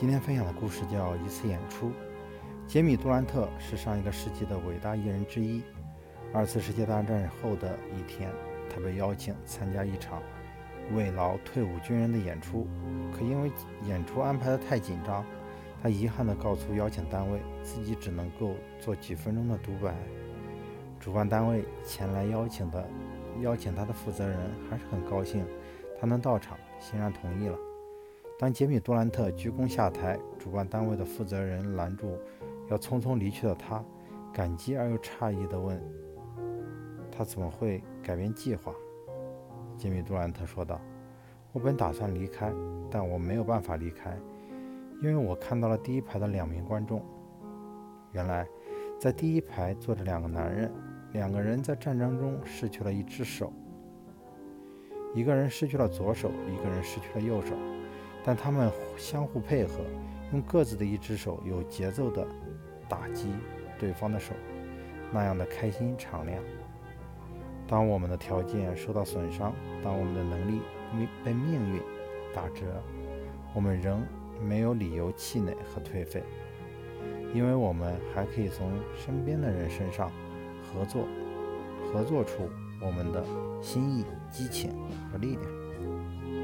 今天分享的故事叫《一次演出》。杰米·杜兰特是上一个世纪的伟大艺人之一。二次世界大战后的一天，他被邀请参加一场慰劳退伍军人的演出，可因为演出安排的太紧张，他遗憾地告诉邀请单位，自己只能够做几分钟的独白。主办单位前来邀请的邀请他的负责人还是很高兴，他能到场，欣然同意了。当杰米·杜兰特鞠躬下台，主办单位的负责人拦住要匆匆离去的他，感激而又诧异地问：“他怎么会改变计划？”杰米·杜兰特说道：“我本打算离开，但我没有办法离开，因为我看到了第一排的两名观众。原来，在第一排坐着两个男人。”两个人在战争中失去了一只手，一个人失去了左手，一个人失去了右手，但他们相互配合，用各自的一只手有节奏地打击对方的手，那样的开心敞亮。当我们的条件受到损伤，当我们的能力被命运打折，我们仍没有理由气馁和颓废，因为我们还可以从身边的人身上。合作，合作出我们的心意、激情和力量。